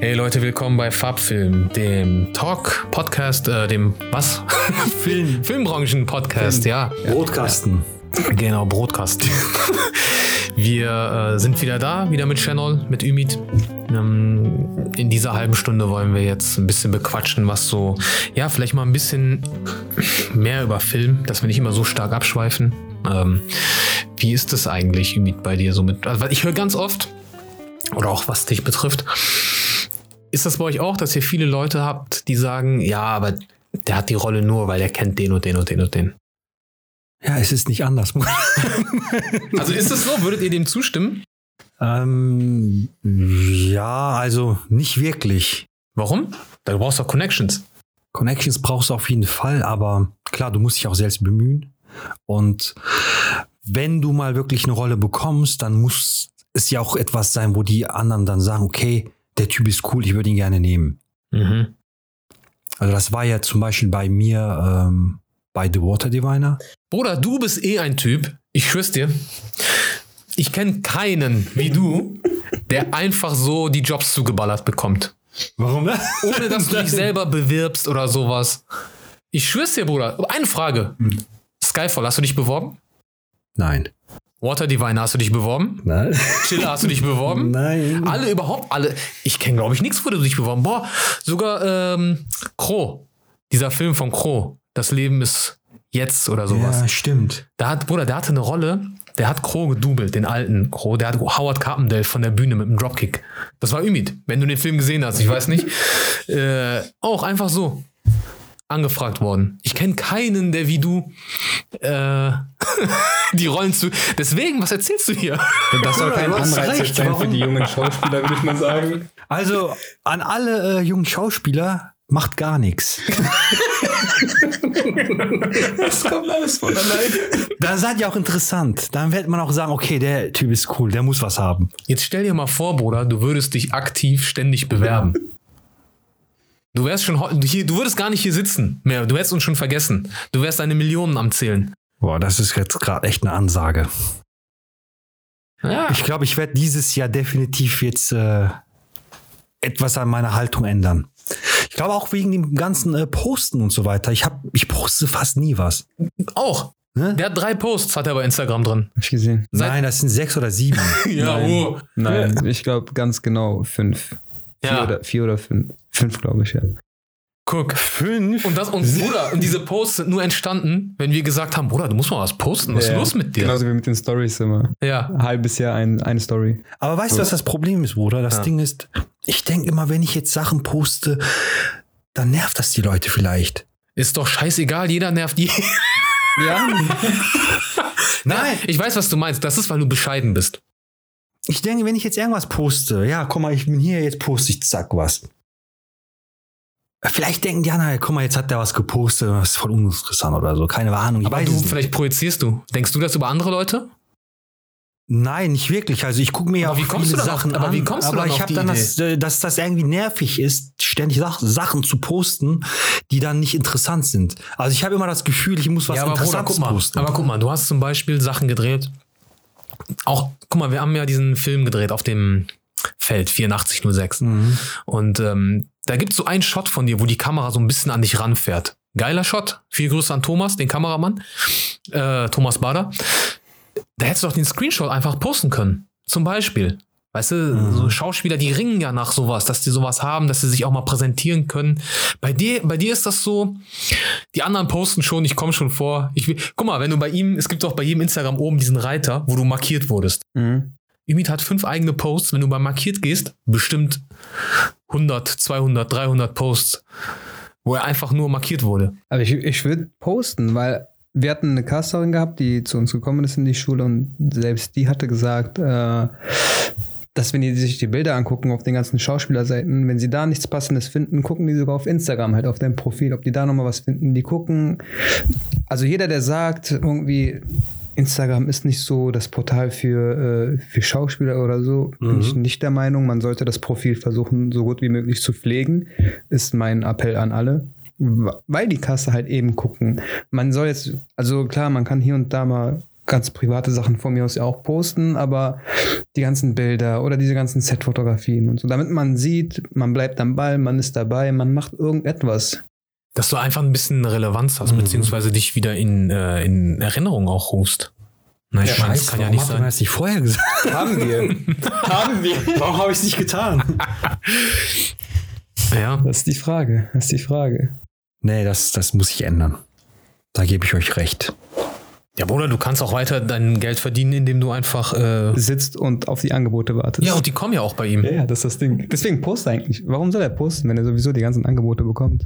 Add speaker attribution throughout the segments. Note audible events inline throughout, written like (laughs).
Speaker 1: Hey Leute, willkommen bei Farbfilm, dem Talk-Podcast, äh, dem was? (laughs) Film. (laughs) Filmbranchen-Podcast, ja.
Speaker 2: Brotkasten.
Speaker 1: Genau, Brotkasten. (laughs) Wir äh, sind wieder da, wieder mit Channel, mit Ümit. Ähm, in dieser halben Stunde wollen wir jetzt ein bisschen bequatschen, was so, ja, vielleicht mal ein bisschen mehr über Film, dass wir nicht immer so stark abschweifen. Ähm, wie ist es eigentlich, Ümit, bei dir so mit? Also, weil ich höre ganz oft, oder auch was dich betrifft, ist das bei euch auch, dass ihr viele Leute habt, die sagen, ja, aber der hat die Rolle nur, weil er kennt den und den und den und den.
Speaker 2: Ja, es ist nicht anders. (laughs)
Speaker 1: Also ist es so? Würdet ihr dem zustimmen?
Speaker 2: ähm, ja, also nicht wirklich.
Speaker 1: Warum? Du brauchst doch Connections.
Speaker 2: Connections brauchst du auf jeden Fall, aber klar, du musst dich auch selbst bemühen. Und wenn du mal wirklich eine Rolle bekommst, dann muss es ja auch etwas sein, wo die anderen dann sagen, okay, der Typ ist cool, ich würde ihn gerne nehmen.
Speaker 1: Mhm.
Speaker 2: Also das war ja zum Beispiel bei mir ähm, bei The Water Diviner.
Speaker 1: Bruder, du bist eh ein Typ, ich schwör's dir. Ich kenne keinen wie du, der einfach so die Jobs zugeballert bekommt.
Speaker 2: Warum? ne?
Speaker 1: Ohne dass du dich selber bewirbst oder sowas. Ich schwör's dir, Bruder. Eine Frage. Skyfall, hast du dich beworben?
Speaker 2: Nein.
Speaker 1: Water Diviner, hast du dich beworben?
Speaker 2: Nein.
Speaker 1: Chiller, hast du dich beworben? (laughs)
Speaker 2: Nein.
Speaker 1: Alle überhaupt, alle. Ich kenne, glaube ich, nichts, wo du dich beworben. Boah, sogar ähm, Crow. Dieser Film von Crow. Das Leben ist jetzt oder sowas.
Speaker 2: Ja, stimmt.
Speaker 1: Da hat, Bruder, der hatte eine Rolle, der hat Crow gedoubelt, den alten Crow. Der hat Howard Carpendale von der Bühne mit dem Dropkick. Das war Ümit, wenn du den Film gesehen hast, ich weiß nicht. äh, auch einfach so angefragt worden. Ich kenne keinen, der wie du äh, (laughs) die Rollen zu. Deswegen, was erzählst du hier?
Speaker 3: Das soll kein Anreiz sein für die jungen Schauspieler, würde ich mal sagen.
Speaker 2: Also an alle äh, jungen Schauspieler macht gar nichts.
Speaker 3: Das kommt alles von alleine.
Speaker 2: Dann seid ihr auch interessant. Dann wird man auch sagen, okay, der Typ ist cool, der muss was haben.
Speaker 1: Jetzt stell dir mal vor, Bruder, du würdest dich aktiv ständig bewerben. Du wärst schon hier, du würdest gar nicht hier sitzen mehr. Du hättest uns schon vergessen. Du wärst deine Millionen am Zählen.
Speaker 2: Boah, das ist jetzt gerade echt eine Ansage.
Speaker 1: Ja.
Speaker 2: Ich glaube, ich werde dieses Jahr definitiv jetzt äh, etwas an meiner Haltung ändern. Ich glaube auch wegen dem ganzen äh, Posten und so weiter. Ich hab, ich poste fast nie was.
Speaker 1: Auch.
Speaker 2: Ne?
Speaker 1: Der hat drei Posts, hat er bei Instagram drin.
Speaker 3: Hab ich gesehen.
Speaker 1: Seit-
Speaker 2: Nein, das sind sechs oder sieben. (laughs)
Speaker 1: Ja, oh.
Speaker 3: Nein, ich glaube ganz genau fünf. Vier,
Speaker 1: Ja.
Speaker 3: oder, vier oder fünf. Fünf, glaube ich, ja.
Speaker 1: Guck.
Speaker 2: Fünf?
Speaker 1: Und das, und (laughs) Bruder, und diese Posts sind nur entstanden, wenn wir gesagt haben, Bruder, du musst mal was posten. Was ist
Speaker 3: Ja.
Speaker 1: los mit dir?
Speaker 3: Genauso wie mit den Stories immer.
Speaker 1: Ja.
Speaker 3: Ein halbes Jahr ein, eine Story.
Speaker 2: Aber weißt du, was das Problem ist, Bruder? Das
Speaker 1: Ja.
Speaker 2: Ding ist, ich denke immer, wenn ich jetzt Sachen poste, dann nervt das die Leute vielleicht.
Speaker 1: Ist doch scheißegal, jeder nervt jeden. (laughs)
Speaker 3: Ja. (laughs)
Speaker 2: Nein.
Speaker 1: Ich weiß, was du meinst. Das ist, weil du bescheiden bist.
Speaker 2: Ich denke, wenn ich jetzt irgendwas poste, ja, guck mal, ich bin hier, jetzt poste ich zack was. Vielleicht denken die anderen, guck mal, jetzt hat der was gepostet, das ist voll uninteressant oder so, keine Ahnung.
Speaker 1: Aber du, vielleicht projizierst du. Denkst du das über andere Leute?
Speaker 2: Nein, nicht wirklich. Also ich gucke mir ja auch
Speaker 1: wie kommst
Speaker 2: viele
Speaker 1: du dann auf-
Speaker 2: Sachen
Speaker 1: aber
Speaker 2: an.
Speaker 1: wie kommst du
Speaker 2: aber
Speaker 1: dann
Speaker 2: ich habe dann das, äh, dass das irgendwie nervig ist, ständig Sach Sachen zu posten, die dann nicht interessant sind. Also ich habe immer das Gefühl, ich muss was
Speaker 1: ja, aber Bruder,
Speaker 2: Interessantes
Speaker 1: guck mal.
Speaker 2: posten.
Speaker 1: Aber guck mal, du hast zum Beispiel Sachen gedreht. Auch, guck mal, wir haben ja diesen Film gedreht auf dem Feld 8406.
Speaker 2: Mhm.
Speaker 1: Und ähm, da gibt es so einen Shot von dir, wo die Kamera so ein bisschen an dich ranfährt. Geiler Shot. Viel Grüße an Thomas, den Kameramann. Äh, Thomas Bader. Da hättest du doch den Screenshot einfach posten können. Zum Beispiel. Weißt du, so Schauspieler, die ringen ja nach sowas, dass die sowas haben, dass sie sich auch mal präsentieren können. Bei dir, bei dir ist das so, die anderen posten schon, ich komme schon vor. Ich will, guck mal, wenn du bei ihm, es gibt doch bei jedem Instagram oben diesen Reiter, wo du markiert wurdest.
Speaker 3: Mhm.
Speaker 1: Ümit hat fünf eigene Posts. Wenn du bei markiert gehst, bestimmt 100, 200, 300 Posts, wo er einfach nur markiert wurde.
Speaker 3: Aber ich, ich würde posten, weil wir hatten eine Casterin gehabt, die zu uns gekommen ist in die Schule und selbst die hatte gesagt, äh, dass wenn die sich die Bilder angucken auf den ganzen Schauspielerseiten, wenn sie da nichts Passendes finden, gucken die sogar auf Instagram halt auf deinem Profil, ob die da nochmal was finden. Die gucken, also jeder, der sagt, irgendwie Instagram ist nicht so das Portal für, äh, für Schauspieler oder so, bin ich nicht der Meinung. Man sollte das Profil versuchen, so gut wie möglich zu pflegen, ist mein Appell an alle. Weil die Kasse halt eben gucken. Man soll jetzt, also klar, man kann hier und da mal ganz private Sachen von mir aus ja auch posten, aber die ganzen Bilder oder diese ganzen Set-Fotografien und so, damit man sieht, man bleibt am Ball, man ist dabei, man macht irgendetwas.
Speaker 1: Dass du einfach ein bisschen Relevanz hast,
Speaker 2: Mhm.
Speaker 1: beziehungsweise dich wieder in, äh, in Erinnerung auch rufst. Na, ich meine, das kann ja nicht sein.
Speaker 2: das nicht vorher gesagt? (laughs)
Speaker 3: Haben wir. Haben wir.
Speaker 2: Warum habe ich es nicht getan? (laughs)
Speaker 1: Ja,
Speaker 3: Das ist die Frage. Das ist die Frage.
Speaker 2: Nee, das, das muss ich ändern. Da gebe ich euch recht.
Speaker 1: Ja, Bruder, du kannst auch weiter dein Geld verdienen, indem du einfach. Äh,
Speaker 3: Sitzt und auf die Angebote wartet.
Speaker 1: ja, und die kommen ja auch bei ihm.
Speaker 3: ja, ja, das ist das Ding. Deswegen post eigentlich. Warum soll er posten, wenn er sowieso die ganzen Angebote bekommt?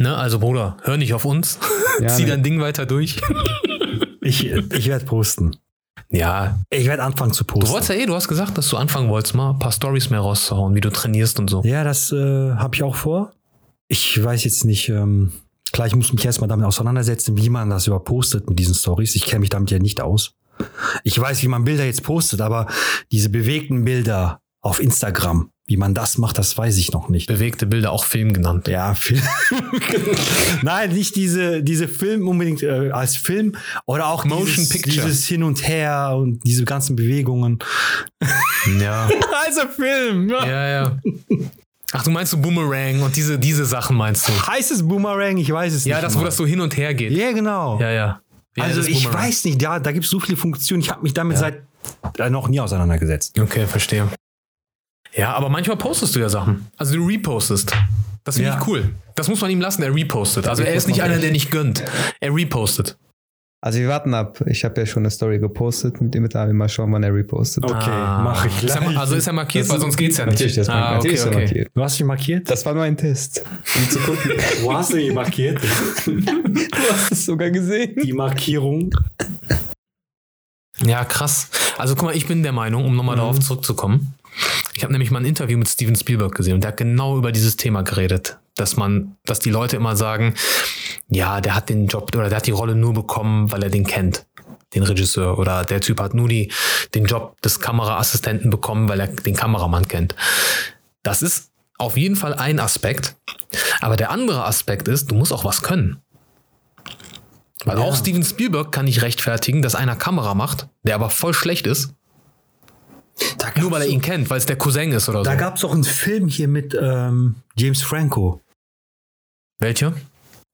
Speaker 1: Ne? Also, Bruder, hör nicht auf uns.
Speaker 3: Ja, (laughs)
Speaker 1: Zieh
Speaker 3: ne.
Speaker 1: dein Ding weiter durch.
Speaker 2: Ich, ich werde posten.
Speaker 1: Ja,
Speaker 2: Ich werde anfangen zu
Speaker 1: du
Speaker 2: posten.
Speaker 1: wolltest ja eh, du hast gesagt, dass du anfangen wolltest, mal ein paar Stories mehr rauszuhauen, wie du trainierst und so.
Speaker 2: Ja, das äh, habe ich auch vor. Ich weiß jetzt nicht, ähm, klar, ich muss mich erstmal damit auseinandersetzen, wie man das überhaupt postet mit diesen Stories. Ich kenne mich damit ja nicht aus. Ich weiß, wie man Bilder jetzt postet, aber diese bewegten Bilder auf Instagram, wie man das macht, das weiß ich noch nicht.
Speaker 1: Bewegte Bilder, auch Film genannt.
Speaker 2: Ja, Film. (laughs) Nein, nicht diese, diese Film unbedingt äh, als Film oder auch
Speaker 1: Motion
Speaker 2: dieses,
Speaker 1: Picture.
Speaker 2: dieses Hin und Her und diese ganzen Bewegungen. (laughs)
Speaker 1: Ja.
Speaker 2: Also Film.
Speaker 1: ja, ja. Ach, du meinst so Boomerang und diese, diese Sachen meinst du?
Speaker 2: Heißt es Boomerang? Ich weiß es
Speaker 1: Ja,
Speaker 2: nicht.
Speaker 1: das, wo
Speaker 2: mal.
Speaker 1: das so hin und her geht.
Speaker 2: Ja, genau.
Speaker 1: Ja, ja. ja
Speaker 2: also ich weiß nicht, ja, da gibt es so viele Funktionen. Ich habe mich damit seit äh, noch nie auseinandergesetzt.
Speaker 1: Okay, verstehe. Ja, aber manchmal postest du ja Sachen. Also du repostest. Das finde
Speaker 2: Ja.
Speaker 1: ich cool. Das muss man ihm lassen, er repostet. Also er ist nicht einer, der nicht gönnt. Er repostet.
Speaker 3: Also wir warten ab. Ich habe ja schon eine Story gepostet mit dem mit David. Mal schauen, wann er repostet.
Speaker 2: Okay,
Speaker 1: Ah.
Speaker 2: mach ich
Speaker 1: Ist er,
Speaker 2: gleich.
Speaker 1: also ist er markiert,
Speaker 3: Das
Speaker 1: weil sonst geht's ja nicht.
Speaker 3: Natürlich, das
Speaker 1: ah,
Speaker 3: natürlich
Speaker 1: okay,
Speaker 3: ist er
Speaker 1: okay.
Speaker 3: markiert.
Speaker 2: Du hast mich markiert?
Speaker 3: Das war nur ein Test, um zu gucken. (laughs)
Speaker 2: Wo hast du die markiert?
Speaker 3: du hast es sogar gesehen.
Speaker 2: die Markierung.
Speaker 1: Ja, krass. Also guck mal, ich bin der Meinung, um nochmal
Speaker 2: Mhm.
Speaker 1: darauf zurückzukommen. Ich habe nämlich mal ein Interview mit Steven Spielberg gesehen und der hat genau über dieses Thema geredet, dass man, dass die Leute immer sagen, ja, der hat den Job oder der hat die Rolle nur bekommen, weil er den kennt, den Regisseur oder der Typ hat nur die, den Job des Kameraassistenten bekommen, weil er den Kameramann kennt. Das ist auf jeden Fall ein Aspekt, aber der andere Aspekt ist, du musst auch was können. Weil
Speaker 2: Ja.
Speaker 1: auch Steven Spielberg kann nicht rechtfertigen, dass einer Kamera macht, der aber voll schlecht ist, nur weil er ihn kennt, weil es der Cousin ist oder so.
Speaker 2: Da gab es auch einen Film hier mit ähm, James Franco.
Speaker 1: Welche?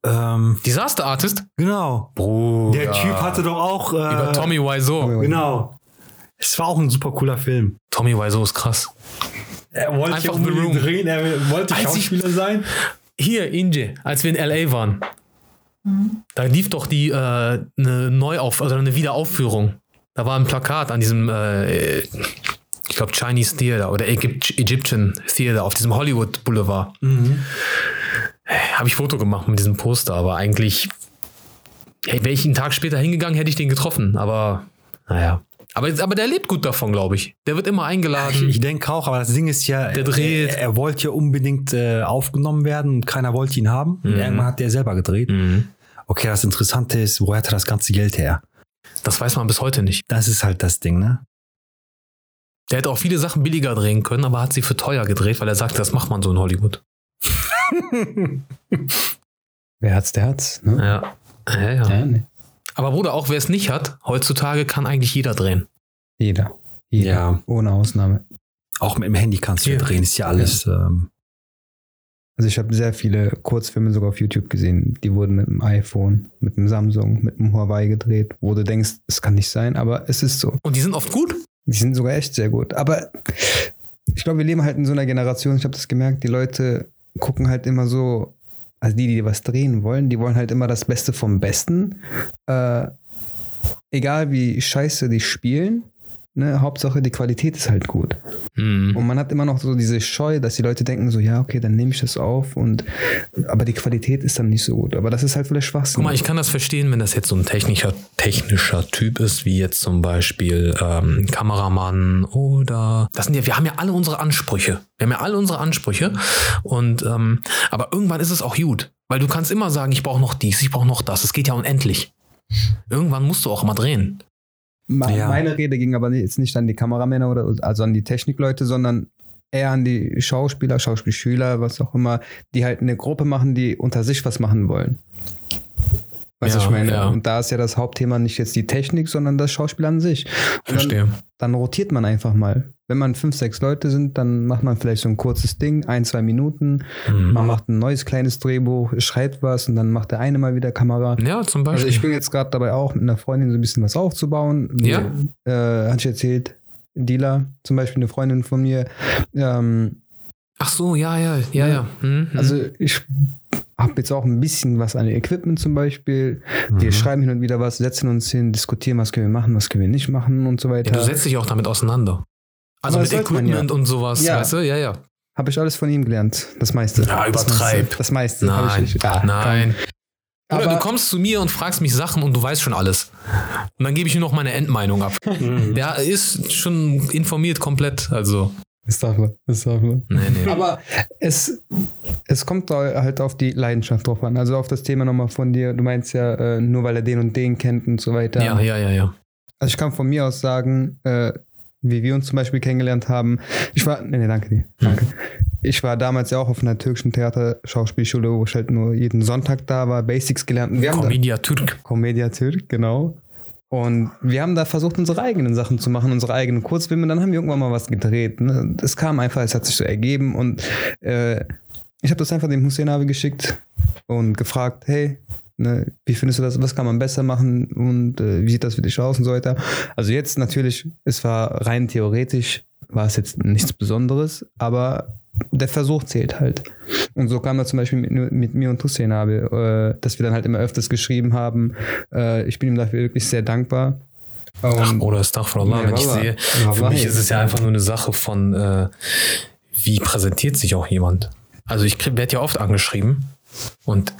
Speaker 2: Ähm,
Speaker 1: Disaster Artist?
Speaker 2: genau.
Speaker 1: Bruder.
Speaker 2: Der Typ hatte doch auch. Äh,
Speaker 1: Über Tommy Wiseau.
Speaker 2: Genau. Es war auch ein super cooler Film.
Speaker 1: Tommy Wiseau ist krass.
Speaker 2: Er wollte
Speaker 1: Einfach The Room.
Speaker 2: drehen, er wollte
Speaker 1: Als ich-
Speaker 2: Schauspieler sein.
Speaker 1: Hier, Inje, als wir in L.A. waren, da lief doch die äh, eine Neuauf oder eine Wiederaufführung. Da war ein Plakat an diesem, äh, ich glaube, Chinese Theater oder Egypt Egyptian Theater auf diesem Hollywood Boulevard. Habe ich Foto gemacht mit diesem Poster, aber eigentlich hey, wäre ich einen Tag später hingegangen, hätte ich den getroffen. Aber naja. Aber, aber der lebt gut davon, glaube ich. Der wird immer
Speaker 2: Ich,
Speaker 1: eingeladen.
Speaker 2: ich denke auch, aber das Ding ist ja,
Speaker 1: Der dreht.
Speaker 2: Er, er wollte ja unbedingt äh, aufgenommen werden und keiner wollte ihn haben.
Speaker 1: Mhm.
Speaker 2: Irgendwann hat er selber gedreht.
Speaker 1: Mhm.
Speaker 2: Okay, das Interessante ist, woher hat er das ganze Geld her?
Speaker 1: Das weiß man bis heute nicht.
Speaker 2: Das ist halt das Ding, ne?
Speaker 1: Der hätte auch viele Sachen billiger drehen können, aber hat sie für teuer gedreht, weil er sagte, das macht man so in Hollywood. (laughs)
Speaker 3: Wer hat's, der hat's. Ne?
Speaker 1: Ja. Ja, ja.
Speaker 3: Ja, nee.
Speaker 1: Aber Bruder, auch wer es nicht hat, heutzutage kann eigentlich jeder drehen.
Speaker 3: Jeder. Jeder.
Speaker 2: Ja.
Speaker 3: Ohne Ausnahme.
Speaker 2: Auch mit dem Handy kannst du ja
Speaker 1: Ja.
Speaker 2: drehen, ist ja alles. Ähm,
Speaker 3: Also ich habe sehr viele Kurzfilme sogar auf YouTube gesehen. Die wurden mit dem iPhone, mit dem Samsung, mit dem Huawei gedreht, wo du denkst, es kann nicht sein, aber es ist so.
Speaker 1: Und die sind oft gut.
Speaker 3: Die sind sogar echt sehr gut. Aber ich glaube, wir leben halt in so einer Generation, ich habe das gemerkt, die Leute gucken halt immer so, also die, die was drehen wollen, die wollen halt immer das Beste vom Besten. Äh, egal wie scheiße die spielen, ne, Hauptsache die Qualität ist halt gut.
Speaker 1: Mhm.
Speaker 3: Und man hat immer noch so diese Scheu, dass die Leute denken so, ja, okay, dann nehme ich das auf und aber die Qualität ist dann nicht so gut. Aber das ist halt vielleicht Schwachsinn.
Speaker 1: Guck mal, ich kann das verstehen, wenn das jetzt so ein technischer, technischer Typ ist, wie jetzt zum Beispiel ähm, Kameramann oder das sind ja, wir haben ja alle unsere Ansprüche. Wir haben ja alle unsere Ansprüche. Und ähm, aber irgendwann ist es auch gut. Weil du kannst immer sagen, ich brauche noch dies, ich brauche noch das. Es geht ja unendlich. Irgendwann musst du auch mal drehen.
Speaker 2: Ja.
Speaker 3: Meine Rede ging aber jetzt nicht an die Kameramänner oder also an die Technikleute, sondern eher an die Schauspieler, Schauspielschüler, was auch immer, die halt eine Gruppe machen, die unter sich was machen wollen. Weißt du,
Speaker 1: Ja,
Speaker 3: ich meine?
Speaker 1: ja.
Speaker 3: Und da ist ja das Hauptthema nicht jetzt die Technik, sondern das Schauspiel an sich. Und
Speaker 1: Verstehe.
Speaker 3: Dann, dann rotiert man einfach mal. Wenn man fünf, sechs Leute sind, dann macht man vielleicht so ein kurzes Ding, ein, zwei Minuten.
Speaker 1: Mhm.
Speaker 3: Man macht ein neues kleines Drehbuch, schreibt was und dann macht der eine mal wieder Kamera.
Speaker 1: Ja, zum Beispiel.
Speaker 3: Also ich bin jetzt gerade dabei auch mit einer Freundin so ein bisschen was aufzubauen.
Speaker 1: Ja.
Speaker 3: Äh, hat ich erzählt, Dila, zum Beispiel eine Freundin von mir. Ähm,
Speaker 1: Ach so, ja, ja, ja, ja. Mhm.
Speaker 3: also ich habe jetzt auch ein bisschen was an Equipment zum Beispiel. Wir
Speaker 2: Mhm.
Speaker 3: schreiben hin und wieder was, setzen uns hin, diskutieren, was können wir machen, was können wir nicht machen und so
Speaker 1: ja,
Speaker 3: weiter.
Speaker 1: du setzt dich auch damit auseinander. Also
Speaker 3: Aber
Speaker 1: mit
Speaker 3: das
Speaker 1: Equipment
Speaker 3: ja.
Speaker 1: und sowas,
Speaker 3: Ja.
Speaker 1: weißt du? Ja, ja.
Speaker 3: habe ich alles von ihm gelernt. Das meiste.
Speaker 1: Ja,
Speaker 3: Das
Speaker 1: übertreib.
Speaker 3: meiste. Das meiste.
Speaker 1: Nein,
Speaker 3: ich. Ja,
Speaker 1: nein. Oder
Speaker 3: Aber
Speaker 1: du kommst zu mir und fragst mich Sachen und du weißt schon alles. Und dann gebe ich nur noch meine Endmeinung ab. (laughs)
Speaker 2: Mhm.
Speaker 1: Der ist schon informiert komplett. Also,
Speaker 3: das darf man. Das darf man.
Speaker 1: nee, nee.
Speaker 3: Aber es, es kommt halt auf die Leidenschaft drauf an. Also auf das Thema nochmal von dir. Du meinst ja, äh, nur weil er den und den kennt und so weiter.
Speaker 1: Ja, ja, ja, ja.
Speaker 3: Also ich kann von mir aus sagen, äh, wie wir uns zum Beispiel kennengelernt haben. Ich war, nee, nee, danke dir. Danke. Ich war damals ja auch auf einer türkischen Theater-Schauspielschule, wo ich halt nur jeden Sonntag da war, Basics gelernt. Wir
Speaker 1: Comedia Türk.
Speaker 3: Comedia Türk, genau. Und wir haben da versucht, unsere eigenen Sachen zu machen, unsere eigenen Kurzfilme. Dann haben wir irgendwann mal was gedreht. Ne? Es kam einfach, es hat sich so ergeben. Und äh, ich habe das einfach dem Hussein Abi geschickt und gefragt, hey, ne, wie findest du das? Was kann man besser machen? Und äh, wie sieht das für dich aus und so weiter? Also jetzt natürlich, es war rein theoretisch, war es jetzt nichts Besonderes, aber der Versuch zählt halt. Und so kam er zum Beispiel mit, mit mir und Hussein äh, dass wir dann halt immer öfters geschrieben haben. Äh, ich bin ihm dafür wirklich sehr dankbar.
Speaker 1: Ach,
Speaker 3: Und-
Speaker 1: oder Astaghfirullah,
Speaker 3: Ja,
Speaker 1: wenn ich sehe.
Speaker 3: Ja,
Speaker 1: Für mich ist es ja einfach nur eine Sache von, äh, wie präsentiert sich auch jemand. Also ich werde ja oft angeschrieben und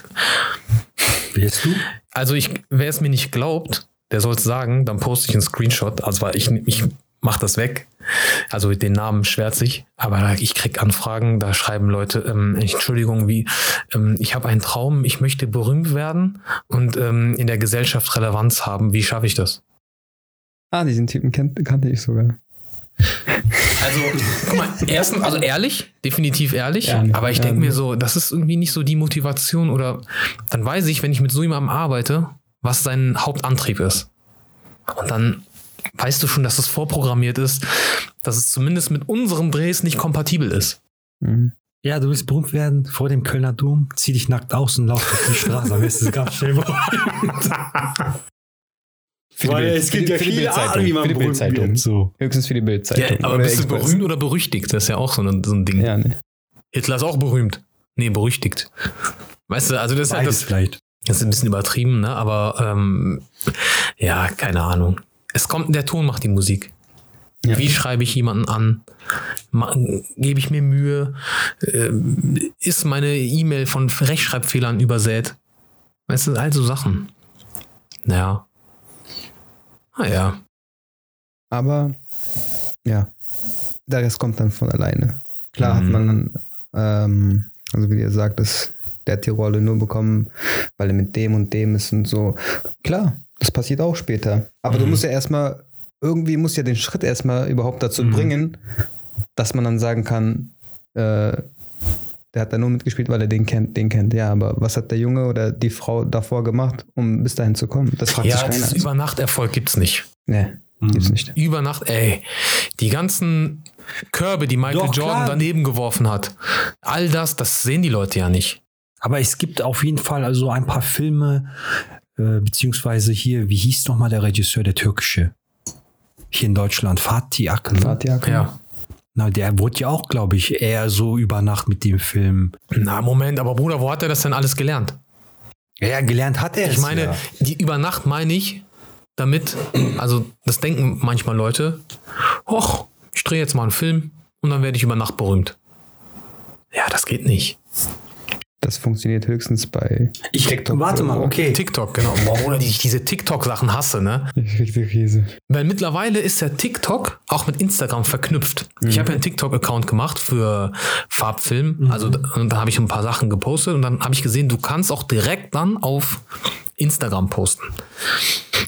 Speaker 2: Wirst du?
Speaker 1: also ich, wer es mir nicht glaubt, der soll es sagen, dann poste ich einen Screenshot. Also weil ich, ich mach das weg. Also den Namen schwärze ich, aber ich krieg Anfragen, da schreiben Leute, ähm, Entschuldigung, wie, ähm, ich habe einen Traum, ich möchte berühmt werden und ähm, in der Gesellschaft Relevanz haben. Wie schaffe ich das?
Speaker 3: Ah, diesen Typen kennt, kannte ich sogar.
Speaker 1: Also, guck mal, erstens, also ehrlich, definitiv ehrlich,
Speaker 3: Ehrlich,
Speaker 1: aber ich denke
Speaker 3: ehrlich.
Speaker 1: mir so, das ist irgendwie nicht so die Motivation oder dann weiß ich, wenn ich mit so jemandem arbeite, was sein Hauptantrieb ist. Und dann weißt du schon, dass es vorprogrammiert ist, dass es zumindest mit unserem Drehs nicht kompatibel ist.
Speaker 3: Mhm.
Speaker 2: Ja, du willst berühmt werden vor dem Kölner Dom, zieh dich nackt aus und lauf auf die Straße, dann wirst du ganz schnell Weil
Speaker 3: Bild-
Speaker 2: es gibt ja viele
Speaker 3: Bildzeitung,
Speaker 2: Arten, wie man
Speaker 3: für die
Speaker 2: berühmt
Speaker 3: Bildzeitung.
Speaker 2: wird. So.
Speaker 3: Höchstens für die
Speaker 1: Ja,
Speaker 3: Bildzeitung.
Speaker 1: aber
Speaker 3: oder
Speaker 1: bist du berühmt oder berüchtigt? Das ist ja auch so ein, so ein Ding.
Speaker 3: Ja, ne.
Speaker 1: Hitler ist auch berühmt. Nee, berüchtigt. Weißt du, also das ist ja das,
Speaker 2: vielleicht.
Speaker 1: Das ist ein bisschen übertrieben, ne? Aber ähm, ja, keine Ahnung. Es kommt, der Ton macht die Musik.
Speaker 3: Ja.
Speaker 1: Wie schreibe ich jemanden an? Gebe ich mir Mühe? Ähm, ist meine E-Mail von Rechtschreibfehlern übersät? Weißt du, all so Sachen. Naja. Naja.
Speaker 3: Aber ja, Rest kommt dann von alleine. Klar hat
Speaker 1: Mhm.
Speaker 3: man dann, ähm, also wie ihr sagt, dass der hat die Rolle nur bekommen, weil er mit dem und dem ist und so. Klar, das passiert auch später. Aber du
Speaker 1: Mhm.
Speaker 3: musst ja erstmal, irgendwie musst du ja den Schritt erstmal überhaupt dazu
Speaker 1: Mhm.
Speaker 3: bringen, dass man dann sagen kann, äh, der hat da nur mitgespielt, weil er den kennt, den kennt. Ja, aber was hat der Junge oder die Frau davor gemacht, um bis dahin zu kommen? Das fragt
Speaker 1: Ja,
Speaker 3: sich keiner.
Speaker 1: Übernachterfolg gibt's nicht.
Speaker 3: nee, gibt's nicht.
Speaker 1: Über Nacht, ey, die ganzen Körbe, die Michael
Speaker 2: Doch,
Speaker 1: Jordan
Speaker 2: klar.
Speaker 1: daneben geworfen hat, all das, das sehen die Leute ja nicht.
Speaker 2: Aber es gibt auf jeden Fall also ein paar Filme, äh, beziehungsweise hier, wie hieß nochmal der Regisseur, der türkische? Hier in Deutschland, Fatih Akın.
Speaker 3: Fatih Akın.
Speaker 1: Ja.
Speaker 2: Na, der wurde ja auch, glaube ich, eher so über Nacht mit dem Film.
Speaker 1: Na, Moment, aber Bruder, wo hat er das denn alles gelernt?
Speaker 2: Ja, gelernt hat er
Speaker 1: Ich
Speaker 2: es
Speaker 1: meine,
Speaker 2: ja.
Speaker 1: die über Nacht meine ich, damit, also das denken manchmal Leute, hoch, ich drehe jetzt mal einen Film und dann werde ich über Nacht berühmt. Ja, das geht nicht.
Speaker 3: Das funktioniert höchstens bei
Speaker 2: Ich,
Speaker 3: TikTok
Speaker 2: warte mal, okay.
Speaker 1: TikTok, genau. Boah, ich diese TikTok-Sachen hasse, ne?
Speaker 3: Ich krieg die Krise.
Speaker 1: Weil mittlerweile ist ja TikTok auch mit Instagram verknüpft. Ich habe ja einen TikTok-Account gemacht für Farbfilm. Also da, und da habe ich ein paar Sachen gepostet und dann habe ich gesehen, du kannst auch direkt dann auf Instagram posten.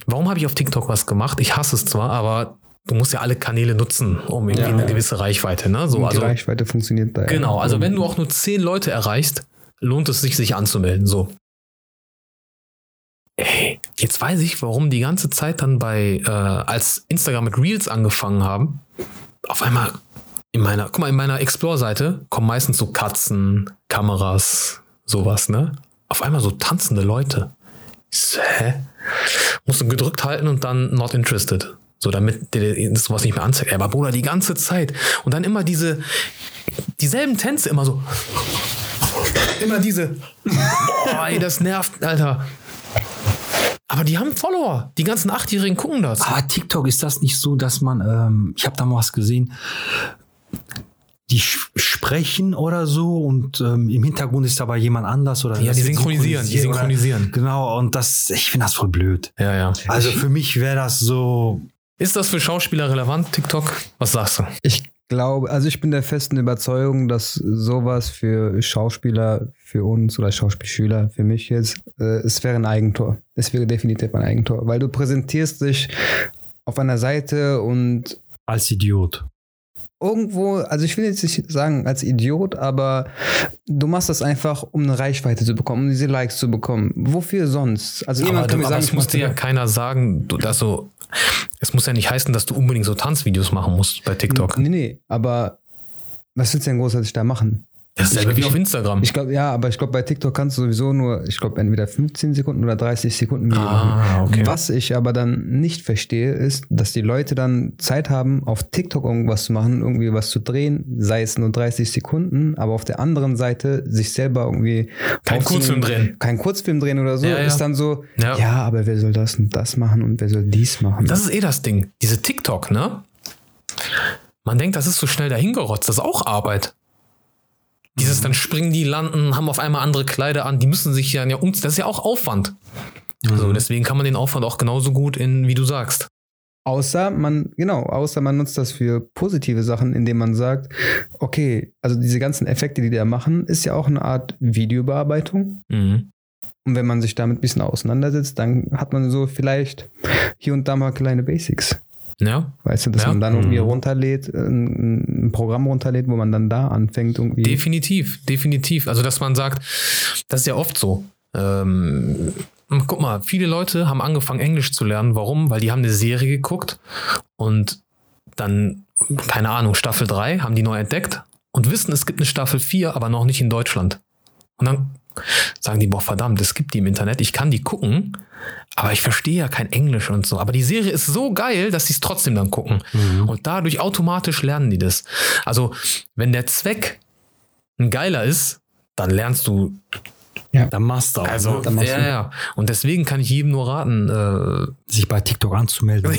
Speaker 1: Warum habe ich auf TikTok was gemacht? Ich hasse es zwar, aber du musst ja alle Kanäle nutzen, um irgendwie
Speaker 3: Ja.
Speaker 1: eine gewisse Reichweite. Ne? So,
Speaker 3: Und die
Speaker 1: also,
Speaker 3: Reichweite funktioniert da. ja.
Speaker 1: genau, also wenn du auch nur zehn Leute erreichst, lohnt es sich, sich anzumelden. So. ey, jetzt weiß ich, warum die ganze Zeit dann bei, äh, als Instagram mit Reels angefangen haben, auf einmal in meiner, guck mal, in meiner Explore-Seite kommen meistens so Katzen, Kameras, sowas, ne? Auf einmal so tanzende Leute. So, hä? Musst du gedrückt halten und dann not interested. So, damit dir sowas nicht mehr anzeigt. Aber Bruder, die ganze Zeit. Und dann immer diese, dieselben Tänze, immer so. Immer diese. Boah, ey, das nervt, Alter. Aber die haben Follower. Die ganzen Achtjährigen gucken das.
Speaker 2: Aber TikTok ist das nicht so, dass man, ähm, ich habe da mal was gesehen, die sprechen oder so und ähm, im Hintergrund ist dabei jemand anders oder
Speaker 1: Ja, die synchronisieren, die
Speaker 2: synchronisiert oder-
Speaker 1: synchronisieren.
Speaker 2: Genau, und das, ich finde das voll blöd.
Speaker 1: Ja, ja.
Speaker 2: Also für mich wäre das so,
Speaker 1: Ist das für Schauspieler relevant, TikTok? Was sagst du?
Speaker 3: Ich glaube, also ich bin der festen Überzeugung, dass sowas für Schauspieler, für uns oder Schauspielschüler, für mich jetzt, äh, es wäre ein Eigentor. Es wäre definitiv ein Eigentor, weil du präsentierst dich auf einer Seite und
Speaker 2: als Idiot.
Speaker 3: irgendwo, also ich will jetzt nicht sagen als Idiot, aber du machst das einfach, um eine Reichweite zu bekommen, um diese Likes zu bekommen. Wofür sonst? Also
Speaker 1: Aber,
Speaker 3: jemand kann
Speaker 1: du,
Speaker 3: mir
Speaker 1: aber
Speaker 3: sagen,
Speaker 1: es
Speaker 3: ich
Speaker 1: muss
Speaker 3: mach-
Speaker 1: dir ja keiner sagen, dass du, es muss ja nicht heißen, dass du unbedingt so Tanzvideos machen musst bei TikTok.
Speaker 3: Nee, nee, aber was willst du denn großartig da machen?
Speaker 1: Dasselbe
Speaker 3: Ich-
Speaker 1: wie auf Instagram.
Speaker 3: Ich glaube, ja, aber ich glaube, bei TikTok kannst du sowieso nur, ich glaube, entweder 15 Sekunden oder 30 Sekunden Video machen.
Speaker 1: ah, okay.
Speaker 3: Was ich aber dann nicht verstehe, ist, dass die Leute dann Zeit haben, auf TikTok irgendwas zu machen, irgendwie was zu drehen, sei es nur 30 Sekunden, aber auf der anderen Seite sich selber irgendwie
Speaker 1: Kein Kurzfilm drehen.
Speaker 3: Kein Kurzfilm drehen oder so,
Speaker 1: Ja, ja.
Speaker 3: ist dann so,
Speaker 1: Ja.
Speaker 3: ja. aber wer soll das und das machen und wer soll dies machen?
Speaker 1: Das ist eh das Ding. Diese TikTok, ne? Man denkt, das ist so schnell dahingerotzt. Das ist auch Arbeit. Dieses, dann springen die, landen, haben auf einmal andere Kleider an, die müssen sich ja, ja um, das ist ja auch Aufwand. So, deswegen kann man den Aufwand auch genauso gut in, wie du sagst.
Speaker 3: Außer man, genau, außer man nutzt das für positive Sachen, indem man sagt, okay, also diese ganzen Effekte, die die da machen, ist ja auch eine Art Videobearbeitung.
Speaker 1: Mhm.
Speaker 3: Und wenn man sich damit ein bisschen auseinandersetzt, dann hat man so vielleicht hier und da mal kleine Basics.
Speaker 1: Ja,
Speaker 3: Weißt du, dass
Speaker 1: Ja.
Speaker 3: man dann irgendwie
Speaker 2: Mhm.
Speaker 3: runterlädt, ein, ein Programm runterlädt, wo man dann da anfängt, irgendwie.
Speaker 1: definitiv, definitiv. Also, dass man sagt, das ist ja oft so. Ähm, guck mal, viele Leute haben angefangen, Englisch zu lernen. Warum? Weil die haben eine Serie geguckt und dann, keine Ahnung, Staffel 3 haben die neu entdeckt und wissen, es gibt eine Staffel 4, aber noch nicht in Deutschland. Und dann sagen die, boah, verdammt, es gibt die im Internet, ich kann die gucken, aber ich verstehe ja kein Englisch und so. Aber die Serie ist so geil, dass sie es trotzdem dann gucken.
Speaker 2: Mhm.
Speaker 1: Und dadurch automatisch lernen die das. Also, wenn der Zweck ein geiler ist, dann lernst du.
Speaker 2: Dann machst du auch,
Speaker 1: Also,
Speaker 2: ne?
Speaker 3: dann machst
Speaker 1: ja,
Speaker 3: du-
Speaker 1: ja. Und deswegen kann ich jedem nur raten, äh,
Speaker 2: sich bei TikTok anzumelden. (laughs) (laughs)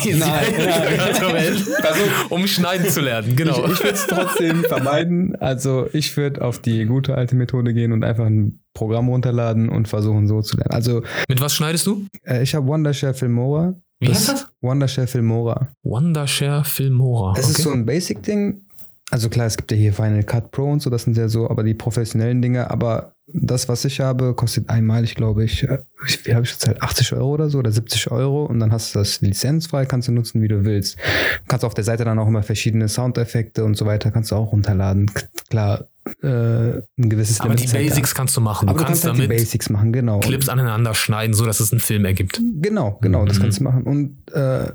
Speaker 1: um schneiden zu lernen. Genau.
Speaker 3: Ich, ich würde es trotzdem vermeiden. Also ich würde auf die gute alte Methode gehen und einfach ein Programm runterladen und versuchen so zu lernen. Also
Speaker 1: Mit was schneidest du?
Speaker 3: äh, ich habe Wondershare Filmora.
Speaker 1: Wie heißt das?
Speaker 3: Wondershare Filmora.
Speaker 1: Wondershare Filmora.
Speaker 3: Es ist so ein Basic-Ding. Also klar, es gibt ja hier Final Cut Pro und so, das sind ja so, aber die professionellen Dinge, aber das, was ich habe, kostet einmalig, glaube ich, äh, ich- wie habe ich jetzt halt 80 Euro oder so oder 70 Euro und dann hast du das lizenzfrei, kannst du nutzen, wie du willst. Kannst auf der Seite dann auch immer verschiedene Soundeffekte und so weiter, kannst du auch runterladen. Klar, äh, ein gewisses
Speaker 1: aber die
Speaker 3: ja da.
Speaker 1: Basics kannst du machen.
Speaker 3: Aber
Speaker 1: du kannst,
Speaker 3: halt die
Speaker 1: damit
Speaker 3: Basics machen, genau.
Speaker 1: Clips aneinander schneiden, so dass es einen Film ergibt.
Speaker 3: Genau, genau, das
Speaker 1: Mhm.
Speaker 3: kannst du machen. Und äh,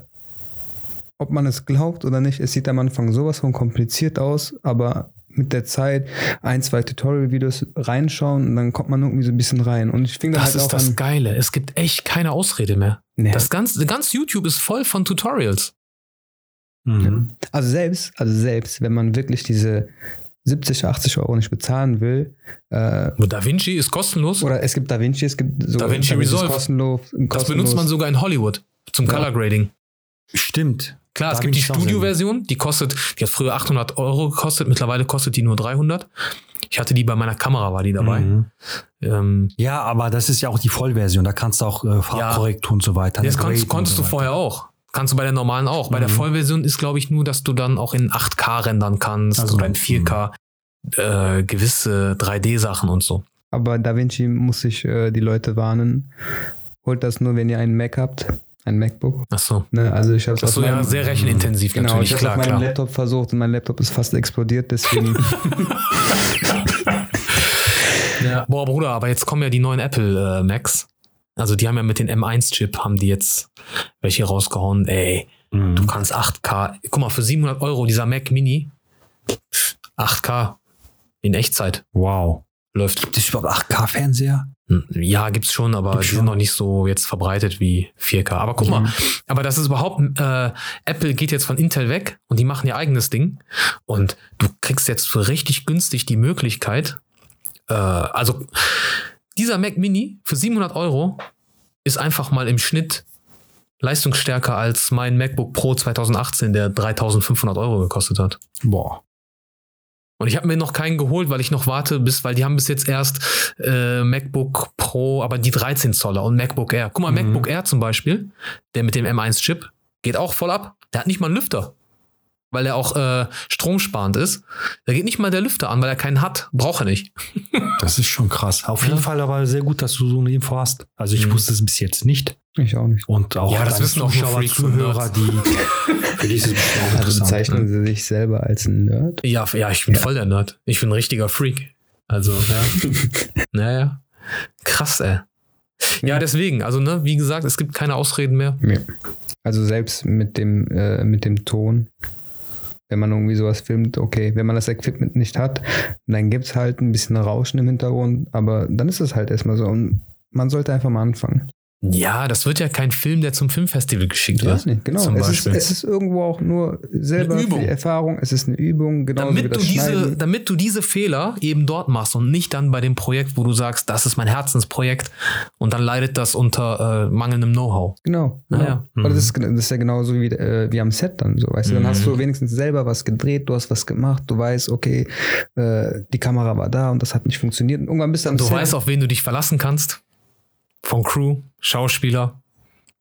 Speaker 3: ob man es glaubt oder nicht, es sieht am Anfang sowas von kompliziert aus, aber mit der Zeit ein, zwei Tutorial-Videos reinschauen und dann kommt man irgendwie so ein bisschen rein. Und ich fing dann
Speaker 1: Das
Speaker 3: halt
Speaker 1: ist
Speaker 3: auch
Speaker 1: das
Speaker 3: an.
Speaker 1: Geile. Es gibt echt keine Ausrede mehr.
Speaker 3: Nee.
Speaker 1: Das ganze, ganz YouTube ist voll von Tutorials.
Speaker 2: Mhm.
Speaker 3: Also selbst, also selbst, wenn man wirklich diese 70, 80 Euro nicht bezahlen will, äh,
Speaker 1: Und DaVinci ist kostenlos.
Speaker 3: oder es gibt DaVinci, es gibt so
Speaker 1: DaVinci
Speaker 3: ist
Speaker 1: Resolve.
Speaker 3: kostenlos, kostenlos.
Speaker 1: das benutzt man sogar in Hollywood zum
Speaker 3: Ja.
Speaker 1: Color Grading.
Speaker 2: Stimmt.
Speaker 1: Klar, es
Speaker 2: Da
Speaker 1: gibt
Speaker 2: bin
Speaker 1: die Studio-Version, die kostet, die hat früher 800 Euro gekostet, mittlerweile kostet die nur 300. Ich hatte die bei meiner Kamera, war die dabei.
Speaker 2: Mhm.
Speaker 1: Ähm,
Speaker 2: Ja, aber das ist ja auch die Vollversion. Da kannst du auch äh, Farbkorrektur und so weiter.
Speaker 1: das
Speaker 2: graden
Speaker 1: konntest, konntest
Speaker 2: so
Speaker 1: du
Speaker 2: weiter.
Speaker 1: vorher auch. Kannst du bei der normalen auch. Bei der
Speaker 2: Mhm.
Speaker 1: Vollversion ist, glaube ich, nur, dass du dann auch in 8K rendern kannst
Speaker 2: Also,
Speaker 1: oder in 4K äh, gewisse 3D-Sachen und so.
Speaker 3: Aber DaVinci muss ich äh, die Leute warnen. Holt das nur, wenn ihr einen Mac habt, ein MacBook.
Speaker 1: Ach so.
Speaker 3: Ne, also ich habe
Speaker 1: so ja sehr rechenintensiv
Speaker 3: Genau,
Speaker 1: natürlich,
Speaker 3: ich habe meinem
Speaker 1: klar.
Speaker 3: Laptop versucht und mein Laptop ist fast explodiert, deswegen. (laughs) (laughs)
Speaker 1: Ja. Boah, Bruder, aber jetzt kommen ja die neuen Apple äh, Macs. Also die haben ja mit den M1-Chip, haben die jetzt welche rausgehauen. Ey,
Speaker 2: Mhm.
Speaker 1: du kannst 8K, guck mal, für 700 Euro dieser Mac Mini, 8K in Echtzeit
Speaker 2: Wow.
Speaker 1: Läuft.
Speaker 2: Gibt es überhaupt 8K-Fernseher?
Speaker 1: Hm, Ja, gibt's schon, aber
Speaker 2: Gibt's
Speaker 1: die sind noch nicht so jetzt verbreitet wie 4K. Aber guck mal, aber das ist überhaupt, äh, Apple geht jetzt von Intel weg und die machen ihr eigenes Ding. Und du kriegst jetzt für richtig günstig die Möglichkeit, äh, also dieser Mac Mini für 700 Euro ist einfach mal im Schnitt leistungsstärker als mein MacBook Pro 2018, der 3500 Euro gekostet hat.
Speaker 2: Boah.
Speaker 1: Und ich habe mir noch keinen geholt, weil ich noch warte, bis, weil die haben bis jetzt erst äh, MacBook Pro, aber die 13 Zoller und MacBook Air. Guck mal,
Speaker 2: Mhm.
Speaker 1: MacBook Air zum Beispiel, der mit dem M1-Chip, geht auch voll ab. Der hat nicht mal einen Lüfter. Weil er auch äh, stromsparend ist. Da geht nicht mal der Lüfter an, weil er keinen hat. Braucht er nicht. (laughs)
Speaker 2: Das ist schon krass. Auf
Speaker 1: Ja.
Speaker 2: jeden Fall aber sehr gut, dass du so eine Info hast. Also ich
Speaker 1: Mhm.
Speaker 2: wusste es bis jetzt nicht.
Speaker 3: Ich auch nicht.
Speaker 2: Und auch
Speaker 1: Ja, das wissen auch
Speaker 2: Zuschauer, Zuhörer, die (laughs) für dieses auch
Speaker 3: Also
Speaker 2: interessant.
Speaker 3: bezeichnen sie sich selber als ein Nerd?
Speaker 1: Ja, ja, ich bin voll der Nerd. Ich bin ein richtiger Freak. Also, ja. (laughs) naja. Krass, ey. Ja, deswegen, also, ne, wie gesagt, es gibt keine Ausreden mehr.
Speaker 3: Nee. Also selbst mit dem, äh, mit dem Ton, wenn man irgendwie sowas filmt, okay, wenn man das Equipment nicht hat, dann gibt es halt ein bisschen Rauschen im Hintergrund, aber dann ist es halt erstmal so. Und man sollte einfach mal anfangen.
Speaker 1: Ja, das wird ja kein Film, der zum Filmfestival geschickt
Speaker 3: Ja,
Speaker 1: wird.
Speaker 3: nee, genau.
Speaker 1: Zum
Speaker 3: Es ist, es ist irgendwo auch nur selber
Speaker 1: Eine Übung.
Speaker 3: die Erfahrung. Es ist eine Übung, genauso wie
Speaker 1: damit, du
Speaker 3: das
Speaker 1: diese, damit du diese Fehler eben dort machst und nicht dann bei dem Projekt, wo du sagst, das ist mein Herzensprojekt und dann leidet das unter äh, mangelndem Know-how.
Speaker 3: Genau. Genau.
Speaker 1: ja.
Speaker 3: Aber das ist, das ist ja genauso wie, äh, wie am Set dann so, weißt du? Dann
Speaker 1: Mhm.
Speaker 3: hast du wenigstens selber was gedreht, du hast was gemacht, du weißt, okay, äh, die Kamera war da und das hat nicht funktioniert. Und irgendwann bist du am
Speaker 1: Du
Speaker 3: Set.
Speaker 1: weißt, auf wen du dich verlassen kannst. Von Crew, Schauspieler.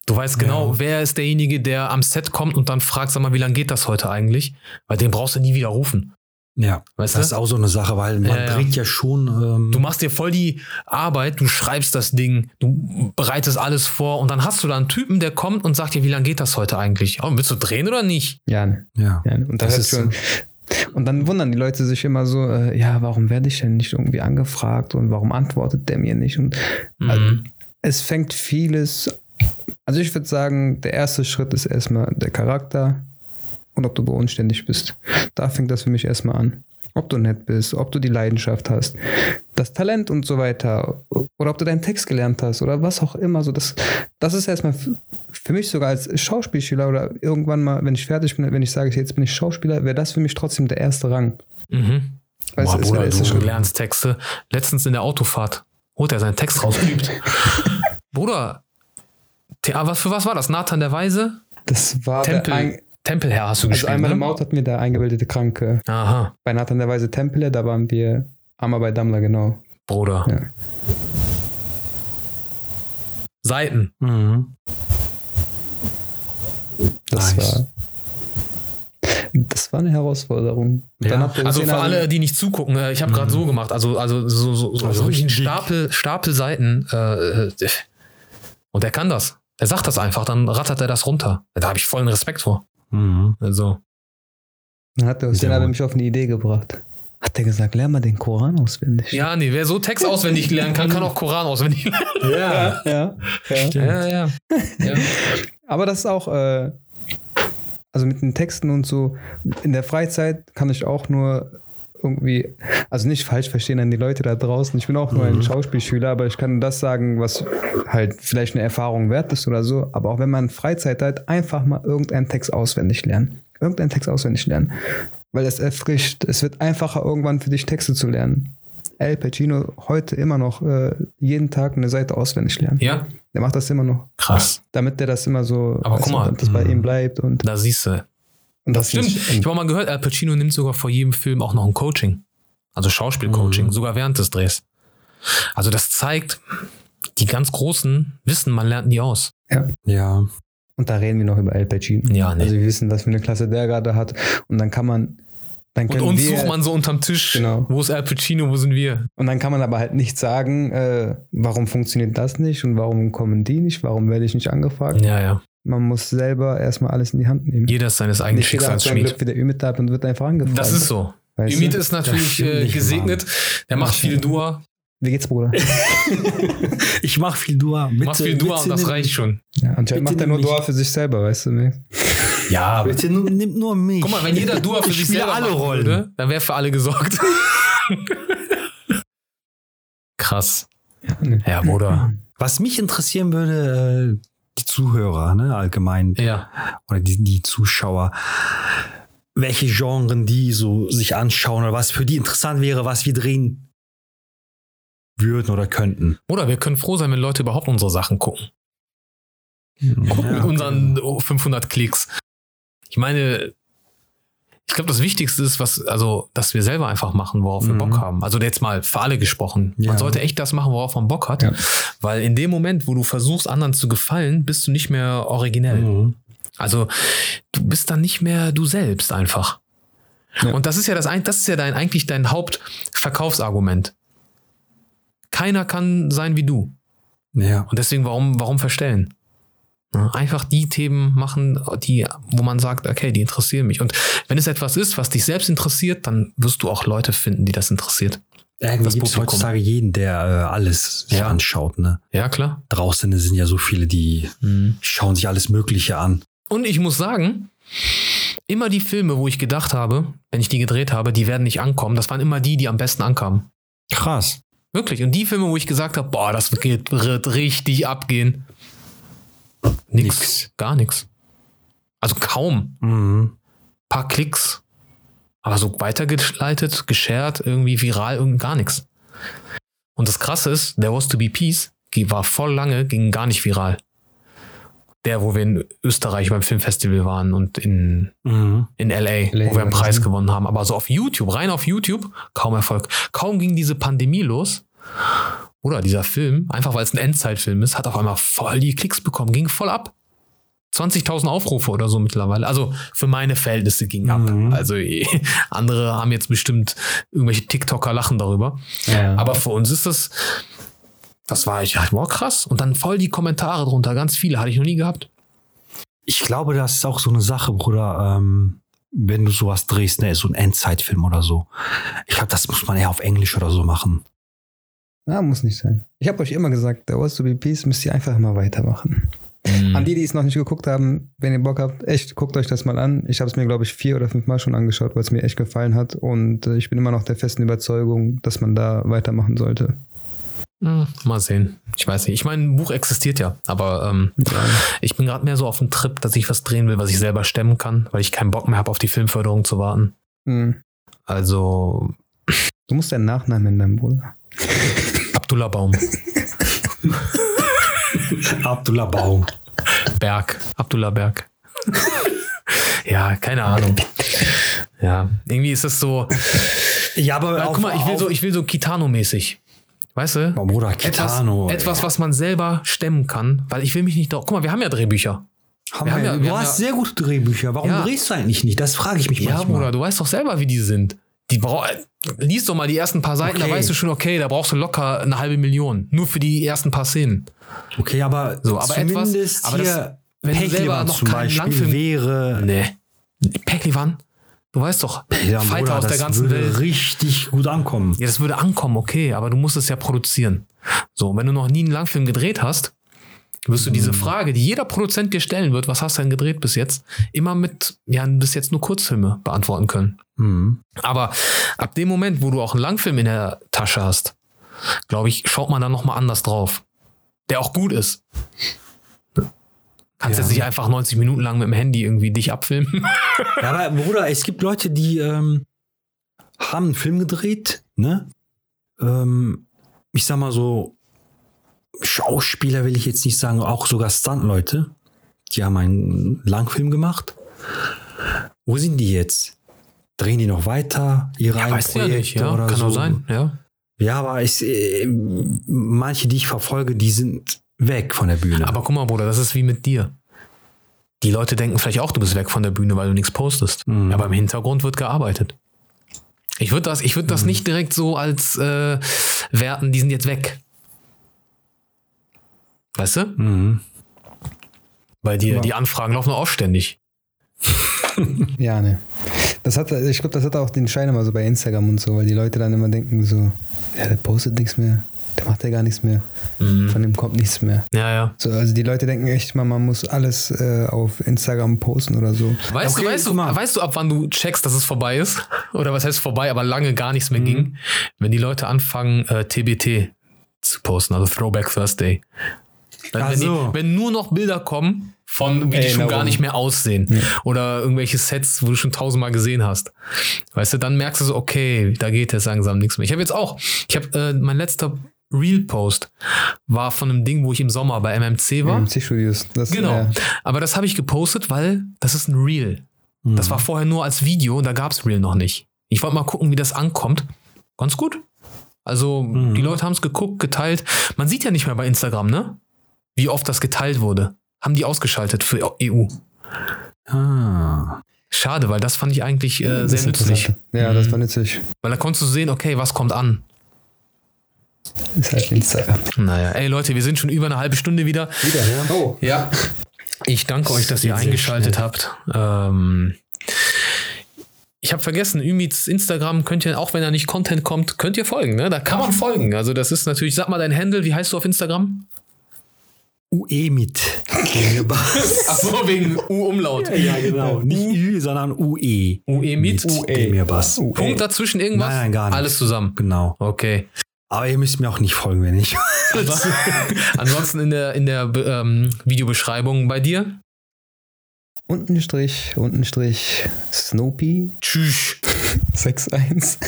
Speaker 1: Du weißt genau,
Speaker 2: Ja.
Speaker 1: wer ist derjenige, der am Set kommt und dann fragt, sag mal, wie lange geht das heute eigentlich? Weil den brauchst du nie wieder rufen.
Speaker 2: Ja,
Speaker 1: Weißt
Speaker 2: das ist
Speaker 1: du?
Speaker 2: auch so eine Sache, weil man
Speaker 1: ja.
Speaker 2: dreht ja schon. Ähm,
Speaker 1: Du machst dir voll die Arbeit, du schreibst das Ding, du bereitest alles vor und dann hast du da einen Typen, der kommt und sagt dir, wie lange geht das heute eigentlich? Oh, willst du drehen oder nicht?
Speaker 3: Ja,
Speaker 2: ja.
Speaker 3: ja. Und das,
Speaker 2: Das
Speaker 3: ist
Speaker 2: ist
Speaker 3: schon. Und dann wundern die Leute sich immer so, äh, ja, warum werde ich denn nicht irgendwie angefragt und warum antwortet der mir nicht? Und Also,
Speaker 1: Mhm.
Speaker 3: Es fängt vieles. Also ich würde sagen, der erste Schritt ist erstmal der Charakter und ob du bodenständig bist. Da fängt das für mich erstmal an. Ob du nett bist, ob du die Leidenschaft hast, das Talent und so weiter. Oder ob du deinen Text gelernt hast oder was auch immer. So das, das ist erstmal für mich sogar als Schauspielschüler oder irgendwann mal, wenn ich fertig bin, wenn ich sage, jetzt bin ich Schauspieler, wäre das für mich trotzdem der erste Rang.
Speaker 1: Mhm.
Speaker 3: Weißt
Speaker 2: Boah, Bruder, du-
Speaker 1: lernst Texte. Letztens in der Autofahrt holt er seinen Text raus übt. (laughs) Bruder, ah, was für was war das? Nathan der Weise?
Speaker 3: Das war der
Speaker 1: Tempel,
Speaker 3: ein,
Speaker 1: Tempelherr hast du
Speaker 3: also
Speaker 1: gespielt.
Speaker 3: einmal
Speaker 1: ne?
Speaker 3: im Maut hatten wir der eingebildete Kranke.
Speaker 1: Aha,
Speaker 3: Bei Nathan der Weise Tempele, da waren wir einmal bei Dammler, genau.
Speaker 1: Bruder.
Speaker 3: Ja.
Speaker 1: Seiten.
Speaker 2: Mhm.
Speaker 3: Das
Speaker 2: Nice.
Speaker 3: war. Das war eine Herausforderung.
Speaker 2: Ja.
Speaker 1: Also für alle, die nicht zugucken, äh, ich habe gerade so gemacht, also also so, so, so,
Speaker 2: Also
Speaker 1: so
Speaker 2: richtig
Speaker 1: ein
Speaker 2: dick.
Speaker 1: Stapel, Stapel Seiten. Äh, äh, und er kann das. Er sagt das einfach, dann rattert er das runter. Da habe ich vollen Respekt vor.
Speaker 2: Mhm.
Speaker 1: Also,
Speaker 3: Dann hat der Hussein aber mich auf eine Idee gebracht. Hat er gesagt, lern mal den Koran auswendig.
Speaker 1: ja, nee, wer so Text auswendig lernen kann, kann auch Koran auswendig lernen.
Speaker 2: Ja.
Speaker 3: ja. ja.
Speaker 1: Ja, ja. ja. (laughs)
Speaker 3: Aber das ist auch, äh, also mit den Texten und so, in der Freizeit kann ich auch nur irgendwie, also nicht falsch verstehen an die Leute da draußen. Ich bin auch nur ein Schauspielschüler, aber ich kann das sagen, was halt vielleicht eine Erfahrung wert ist oder so. Aber auch wenn man Freizeit hat, einfach mal irgendeinen Text auswendig lernen. Irgendeinen Text auswendig lernen. Weil es erfrischt. Es wird einfacher, irgendwann für dich Texte zu lernen. Al Pacino heute immer noch äh, jeden Tag eine Seite auswendig lernen.
Speaker 1: ja,
Speaker 3: Der macht das immer noch
Speaker 1: krass.
Speaker 3: damit der das immer so,
Speaker 1: Aber guck mal.
Speaker 3: das bei
Speaker 2: Mhm.
Speaker 3: ihm bleibt und,
Speaker 1: Da siehst du.
Speaker 3: und das
Speaker 1: Stimmt.
Speaker 3: nicht-
Speaker 1: Ich habe auch mal gehört, Al Pacino nimmt sogar vor jedem Film auch noch ein Coaching. Also Schauspielcoaching,
Speaker 2: Mhm.
Speaker 1: sogar während des Drehs. Also das zeigt, die ganz Großen wissen, man lernt nie aus.
Speaker 2: Ja.
Speaker 3: Und da reden wir noch über Al Pacino.
Speaker 1: Ja, nee.
Speaker 3: Also wir wissen, was für eine Klasse der gerade hat. Und dann kann man,
Speaker 1: Und uns
Speaker 3: wir,
Speaker 1: sucht man so unterm Tisch.
Speaker 3: Genau.
Speaker 1: Wo ist Al Pacino, wo sind wir?
Speaker 3: und dann kann man aber halt nicht sagen, äh, warum funktioniert das nicht und warum kommen die nicht, warum werde ich nicht angefragt.
Speaker 1: Ja, ja.
Speaker 3: Man muss selber erstmal alles in die Hand nehmen.
Speaker 1: Jeder ist seines eigenen
Speaker 3: nicht jeder hat
Speaker 1: Schicksalsschmied.
Speaker 3: Glück wie der Ümit hat und wird einfach angefragt.
Speaker 1: Das ist so.
Speaker 3: weißt
Speaker 1: Ümit
Speaker 3: du?
Speaker 1: ist natürlich äh, gesegnet. Der macht viel Dua.
Speaker 3: Wie geht's, Bruder? (laughs)
Speaker 2: Ich mach viel Dua. Bitte,
Speaker 1: Machst viel Dua und das reicht schon.
Speaker 3: Ja, anscheinend macht er nur. Dua für sich selber, weißt du nicht?
Speaker 1: Ja,
Speaker 2: Bitte nu- nimm nur mich.
Speaker 1: Guck mal, wenn jeder Dua für
Speaker 2: Ich
Speaker 1: sich selber
Speaker 2: alle Rollen.
Speaker 1: würde, dann wäre für alle gesorgt. (laughs) Krass.
Speaker 3: ne.
Speaker 1: Ja, Bruder.
Speaker 2: Was mich interessieren würde, äh, die Zuhörer, ne, allgemein,
Speaker 1: Ja.
Speaker 2: oder die, die Zuschauer, welche Genren die so sich anschauen oder was für die interessant wäre, was wir drehen würden oder könnten.
Speaker 1: Oder wir können froh sein, wenn Leute überhaupt unsere Sachen gucken. Gucken
Speaker 2: Ja,
Speaker 1: mit unseren 500 Klicks. Ich meine, ich glaube, das Wichtigste ist, was, also, dass wir selber einfach machen, worauf wir
Speaker 2: Mhm.
Speaker 1: Bock haben. Also jetzt mal für alle gesprochen.
Speaker 2: Ja.
Speaker 1: Man sollte echt das machen, worauf man Bock hat.
Speaker 3: Ja.
Speaker 1: Weil in dem Moment, wo du versuchst, anderen zu gefallen, bist du nicht mehr originell.
Speaker 2: Mhm.
Speaker 1: Also du bist dann nicht mehr du selbst einfach.
Speaker 3: Ja.
Speaker 1: Und das ist ja das, das ist ja dein, eigentlich dein Hauptverkaufsargument. Keiner kann sein wie du.
Speaker 2: Ja.
Speaker 1: Und deswegen, warum, warum verstellen? Ja, Einfach die Themen machen, die, wo man sagt, okay, die interessieren mich. Und wenn es etwas ist, was dich selbst interessiert, dann wirst du auch Leute finden, die das interessiert.
Speaker 2: Irgendwie gibt es heutzutage jeden, der äh, alles sich
Speaker 1: Ja.
Speaker 2: anschaut. Ne?
Speaker 1: Ja, klar.
Speaker 2: Draußen sind ja so viele, die schauen sich alles Mögliche an.
Speaker 1: Und ich muss sagen, immer die Filme, wo ich gedacht habe, wenn ich die gedreht habe, die werden nicht ankommen, das waren immer die, die am besten ankamen.
Speaker 2: Krass.
Speaker 1: Wirklich. Und die Filme, wo ich gesagt habe, boah, das wird richtig abgehen. Nix.
Speaker 2: Nix.
Speaker 1: Gar nichts. Also kaum.
Speaker 2: Mhm.
Speaker 1: Paar Klicks. Aber so weitergeleitet, geshared, irgendwie viral, irgend gar nichts. Und das Krasse ist, There Was to Be Peace war voll lange, ging gar nicht viral. Der, wo wir in Österreich beim Filmfestival waren und in,
Speaker 2: Mhm.
Speaker 1: in LA,
Speaker 3: LA
Speaker 1: wo wir einen Preis
Speaker 3: ne?
Speaker 1: gewonnen haben. Aber so auf YouTube, rein auf YouTube, kaum Erfolg. Kaum ging diese Pandemie los. Oder dieser Film, einfach weil es ein Endzeitfilm ist, hat auf einmal voll die Klicks bekommen, ging voll ab. 20.000 Aufrufe oder so mittlerweile. Also für meine Verhältnisse ging ab.
Speaker 2: Mhm.
Speaker 1: Also eh, (laughs) andere haben jetzt bestimmt irgendwelche TikToker lachen darüber.
Speaker 3: Ja.
Speaker 1: Aber für uns ist das, das war ich, wow, krass. Und dann voll die Kommentare drunter, ganz viele, hatte ich noch nie gehabt.
Speaker 2: Ich glaube, das ist auch so eine Sache, Bruder, ähm, wenn du sowas drehst, ne, so ein Endzeitfilm oder so. Ich glaube, das muss man eher auf Englisch oder so machen.
Speaker 3: Ja, muss nicht sein. Ich habe euch immer gesagt, der Wars to be Peace müsst ihr einfach immer weitermachen.
Speaker 1: Mhm.
Speaker 3: An die, die es noch nicht geguckt haben, wenn ihr Bock habt, echt, guckt euch das mal an. Ich habe es mir, glaube ich, vier oder fünf Mal schon angeschaut, weil es mir echt gefallen hat. Und äh, ich bin immer noch der festen Überzeugung, dass man da weitermachen sollte.
Speaker 1: Hm, Mal sehen. Ich weiß nicht. Ich meine, ein Buch existiert ja, aber ähm, ich bin gerade mehr so auf dem Trip, dass ich was drehen will, was ich selber stemmen kann, weil ich keinen Bock mehr habe, auf die Filmförderung zu warten.
Speaker 3: Mhm.
Speaker 1: Also
Speaker 3: Du musst deinen Nachnamen ändern, Bruder. (laughs)
Speaker 1: Abdullah Baum, (laughs)
Speaker 2: Abdullah Baum.
Speaker 1: Berg, Abdullah Berg. ja, keine Ahnung. Ja, irgendwie ist es so.
Speaker 2: Ja, aber
Speaker 1: Ja,
Speaker 2: auf-
Speaker 1: guck mal, ich will so, ich will so Kitano-mäßig. Weißt du?
Speaker 2: Oh, Bruder,
Speaker 1: Etwas,
Speaker 2: Kitano. ey.
Speaker 1: etwas, was man selber stemmen kann, weil ich will mich nicht da. Guck mal, wir haben ja Drehbücher.
Speaker 2: Haben
Speaker 1: wir
Speaker 2: wir,
Speaker 1: ja-
Speaker 2: du hast
Speaker 1: ja-
Speaker 2: sehr gute Drehbücher. Warum
Speaker 1: Ja.
Speaker 2: drehst du eigentlich nicht? Das frage ich mich
Speaker 1: Ja,
Speaker 2: manchmal.
Speaker 1: Bruder, du weißt doch selber, wie die sind. Die liest doch mal die ersten paar Seiten, da
Speaker 2: Okay.
Speaker 1: weißt du schon, okay, da brauchst du locker eine halbe Million. Nur für die ersten paar Szenen.
Speaker 2: Okay, aber,
Speaker 1: So, aber etwas-
Speaker 2: zumindest
Speaker 1: aber das-
Speaker 2: hier
Speaker 1: wenn du selber noch
Speaker 2: zum
Speaker 1: keinen
Speaker 2: Beispiel
Speaker 1: Langfilm-
Speaker 2: wäre
Speaker 1: Nee. Peklivan, du weißt doch,
Speaker 2: ja,
Speaker 1: Fighter
Speaker 2: Bruder,
Speaker 1: aus der
Speaker 2: das
Speaker 1: ganzen
Speaker 2: würde
Speaker 1: Welt.
Speaker 2: richtig gut ankommen.
Speaker 1: Ja, das würde ankommen, okay, aber du musst es ja produzieren. So, wenn du noch nie einen Langfilm gedreht hast, wirst du
Speaker 2: Mhm.
Speaker 1: diese Frage, die jeder Produzent dir stellen wird, was hast du denn gedreht bis jetzt, immer mit, ja, bis jetzt nur Kurzfilme beantworten können.
Speaker 2: Mhm.
Speaker 1: Aber ab dem Moment, wo du auch einen Langfilm in der Tasche hast, glaube ich, schaut man da nochmal anders drauf. Der auch gut ist. Kannst
Speaker 2: Ja.
Speaker 1: jetzt nicht einfach 90 Minuten lang mit dem Handy irgendwie dich abfilmen.
Speaker 2: Ja, aber Bruder, es gibt Leute, die ähm, haben einen Film gedreht, ne? Ähm, ich sag mal so, Schauspieler will ich jetzt nicht sagen, auch sogar Stunt-Leute, die haben einen Langfilm gemacht. Wo sind die jetzt? Drehen die noch weiter ihre
Speaker 1: weißt du ja nicht, ja.
Speaker 2: oder
Speaker 1: Kann
Speaker 2: so?
Speaker 1: auch sein, ja.
Speaker 2: Ja, aber es, äh, manche, die ich verfolge, die sind weg von der Bühne.
Speaker 1: Aber guck mal, Bruder, das ist wie mit dir. Die Leute denken vielleicht auch, du bist weg von der Bühne, weil du nichts postest.
Speaker 2: Mhm.
Speaker 1: Aber im Hintergrund wird gearbeitet. Ich würde das, ich würd
Speaker 2: Mhm.
Speaker 1: das nicht direkt so als äh, werten, die sind jetzt weg. Weißt du?
Speaker 2: mhm.
Speaker 1: Weil die,
Speaker 3: Ja.
Speaker 1: die Anfragen laufen auch ständig. (laughs)
Speaker 3: Ja, ne. Das hat, ich glaube, das hat auch den Schein immer so bei Instagram und so, weil die Leute dann immer denken so, ja, der postet nichts mehr. der macht ja gar nichts mehr. Von dem kommt nichts mehr.
Speaker 1: Ja, ja.
Speaker 3: So, also die Leute denken echt mal, man muss alles äh, auf Instagram posten oder so.
Speaker 1: Weißt
Speaker 2: Okay,
Speaker 1: du, weißt du, weißt du, ab wann du checkst, dass es vorbei ist? (laughs) Oder was heißt vorbei, aber lange gar nichts mehr
Speaker 2: Mhm.
Speaker 1: ging? Wenn die Leute anfangen, äh, TBT zu posten, also Throwback Thursday. Wenn,
Speaker 2: Ach
Speaker 1: wenn, die, wenn nur noch Bilder kommen von, wie die schon gar nicht mehr aussehen. Oder irgendwelche Sets, wo du schon tausendmal gesehen hast. Weißt du, dann merkst du so, okay, da geht jetzt langsam nichts mehr. Ich habe jetzt auch, ich habe, äh, mein letzter Real-Post war von einem Ding, wo ich im Sommer bei MMC war.
Speaker 3: MC-Studios. Das,
Speaker 1: Genau.
Speaker 3: Äh,
Speaker 1: Aber das habe ich gepostet, weil das ist ein Reel. Das war vorher nur als Video und da gab es Reel noch nicht. Ich wollte mal gucken, wie das ankommt. Ganz gut. Also,
Speaker 2: Mhm.
Speaker 1: die Leute haben es geguckt, geteilt. Man sieht ja nicht mehr bei Instagram, ne? Wie oft das geteilt wurde. Haben die ausgeschaltet für EU.
Speaker 2: Ah.
Speaker 1: Schade, weil das fand ich eigentlich äh, sehr nützlich.
Speaker 3: Ja, das war nützlich.
Speaker 1: Weil da konntest du sehen, okay, was kommt an.
Speaker 3: Ist halt Instagram.
Speaker 1: Naja, ey Leute, wir sind schon über eine halbe Stunde wieder.
Speaker 2: Wieder, ja?
Speaker 3: Oh.
Speaker 1: Ja. Ich danke euch, dass ihr eingeschaltet
Speaker 2: schnell.
Speaker 1: habt. Ähm, ich habe vergessen, Ümits Instagram könnt ihr, auch wenn da nicht Content kommt, könnt ihr folgen. Ne? Da kann man folgen. Also das ist natürlich, sag mal dein Handle, wie heißt du auf Instagram?
Speaker 2: UE mit.
Speaker 1: Ach so, wegen U-Umlaut.
Speaker 2: ja, genau. Nicht Ü, sondern UE.
Speaker 1: UE mit.
Speaker 2: Mir was.
Speaker 1: Punkt dazwischen irgendwas?
Speaker 2: Nein, nein, gar nicht.
Speaker 1: Alles zusammen.
Speaker 2: Genau.
Speaker 1: Okay.
Speaker 2: Aber ihr müsst mir auch nicht folgen, wenn ich.
Speaker 1: Aber (laughs) ansonsten in der, in der ähm, Videobeschreibung bei dir.
Speaker 3: Unten Strich, unten Strich, Snoopy
Speaker 1: Tschüss. (laughs)
Speaker 3: 61.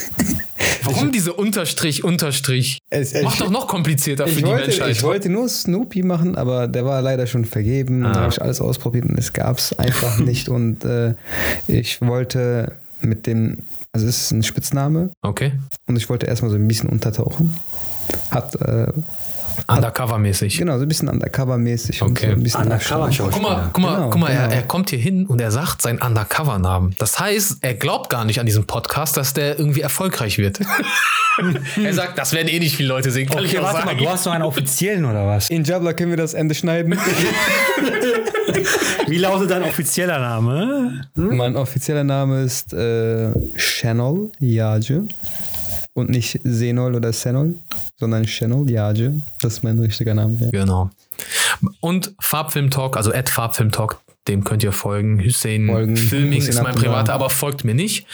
Speaker 1: Warum diese Unterstrich, Unterstrich?
Speaker 3: Es,
Speaker 1: Mach doch noch komplizierter für
Speaker 3: ich
Speaker 1: die
Speaker 3: wollte,
Speaker 1: Menschheit.
Speaker 3: ich wollte nur Snoopy machen, aber der war leider schon vergeben.
Speaker 1: Ah.
Speaker 3: Da habe ich alles ausprobiert und es gab es einfach (laughs) nicht. Und äh, ich wollte mit dem, also es ist ein Spitzname
Speaker 1: Okay.
Speaker 3: und ich wollte erstmal so ein bisschen untertauchen. Hat, äh,
Speaker 1: Undercover-mäßig.
Speaker 3: genau, so ein bisschen undercover-mäßig und
Speaker 1: Okay.
Speaker 3: so ein bisschen
Speaker 2: Undercover
Speaker 3: Action.
Speaker 1: Guck mal, guck mal,
Speaker 3: Genau,
Speaker 1: guck mal er,
Speaker 3: genau.
Speaker 1: er kommt hier hin und er sagt seinen Undercover-Namen. Das heißt, er glaubt gar nicht an diesen Podcast, dass der irgendwie erfolgreich wird. (laughs) er sagt, das werden eh nicht viele Leute sehen. Kann ich
Speaker 2: Okay, warte
Speaker 1: sagen.
Speaker 2: mal, du hast noch einen offiziellen oder was?
Speaker 3: In Jabla können wir das Ende schneiden. (laughs)
Speaker 2: Wie lautet dein offizieller Name?
Speaker 3: mein offizieller Name ist äh, Channel Yaje. Und nicht Senol oder Senol, sondern Channel Yaje. Das ist mein richtiger Name. Ja.
Speaker 1: Genau. Und Farbfilm Talk, also at Farbfilm Talk, dem könnt ihr folgen. Hussein
Speaker 3: Folgen.
Speaker 1: Filming
Speaker 3: Hussein
Speaker 1: ist mein privater, aber folgt mir nicht.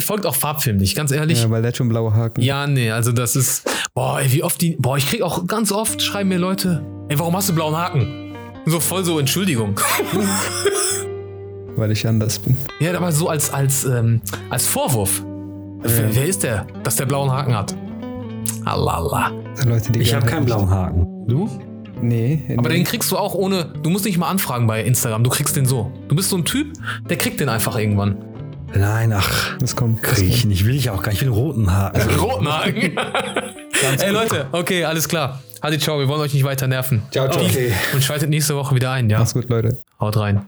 Speaker 1: Folgt auch Farbfilm nicht, ganz ehrlich.
Speaker 3: Ja, weil der hat schon blaue Haken.
Speaker 1: Ja, nee, also das ist. Boah, ey, wie oft die. Boah, ich krieg auch ganz oft, schreiben mir Leute, ey, warum hast du blauen Haken? So voll so Entschuldigung. (laughs)
Speaker 3: Weil ich anders bin.
Speaker 1: Ja, aber so als, als, ähm, als Vorwurf. Wer, wer ist der, dass der blauen Haken hat? Alala.
Speaker 3: Leute, die
Speaker 2: Ich habe keinen blauen Haken. Du?
Speaker 3: Nee.
Speaker 1: Aber
Speaker 3: nee.
Speaker 1: den kriegst du auch ohne. Du musst nicht mal anfragen bei Instagram, du kriegst den so. Du bist so ein Typ, der kriegt den einfach irgendwann.
Speaker 2: Nein, ach.
Speaker 3: Das kommt.
Speaker 2: Krieg ich nicht. Will ich auch gar nicht. Ich will einen roten Haken. (laughs)
Speaker 1: Roten Haken. (laughs) Ey Leute, okay, alles klar. Hadi, ciao, wir wollen euch nicht weiter nerven.
Speaker 3: Ciao, ciao.
Speaker 2: Okay.
Speaker 1: Und schaltet nächste Woche wieder ein, ja?
Speaker 3: Mach's gut, Leute.
Speaker 1: Haut rein.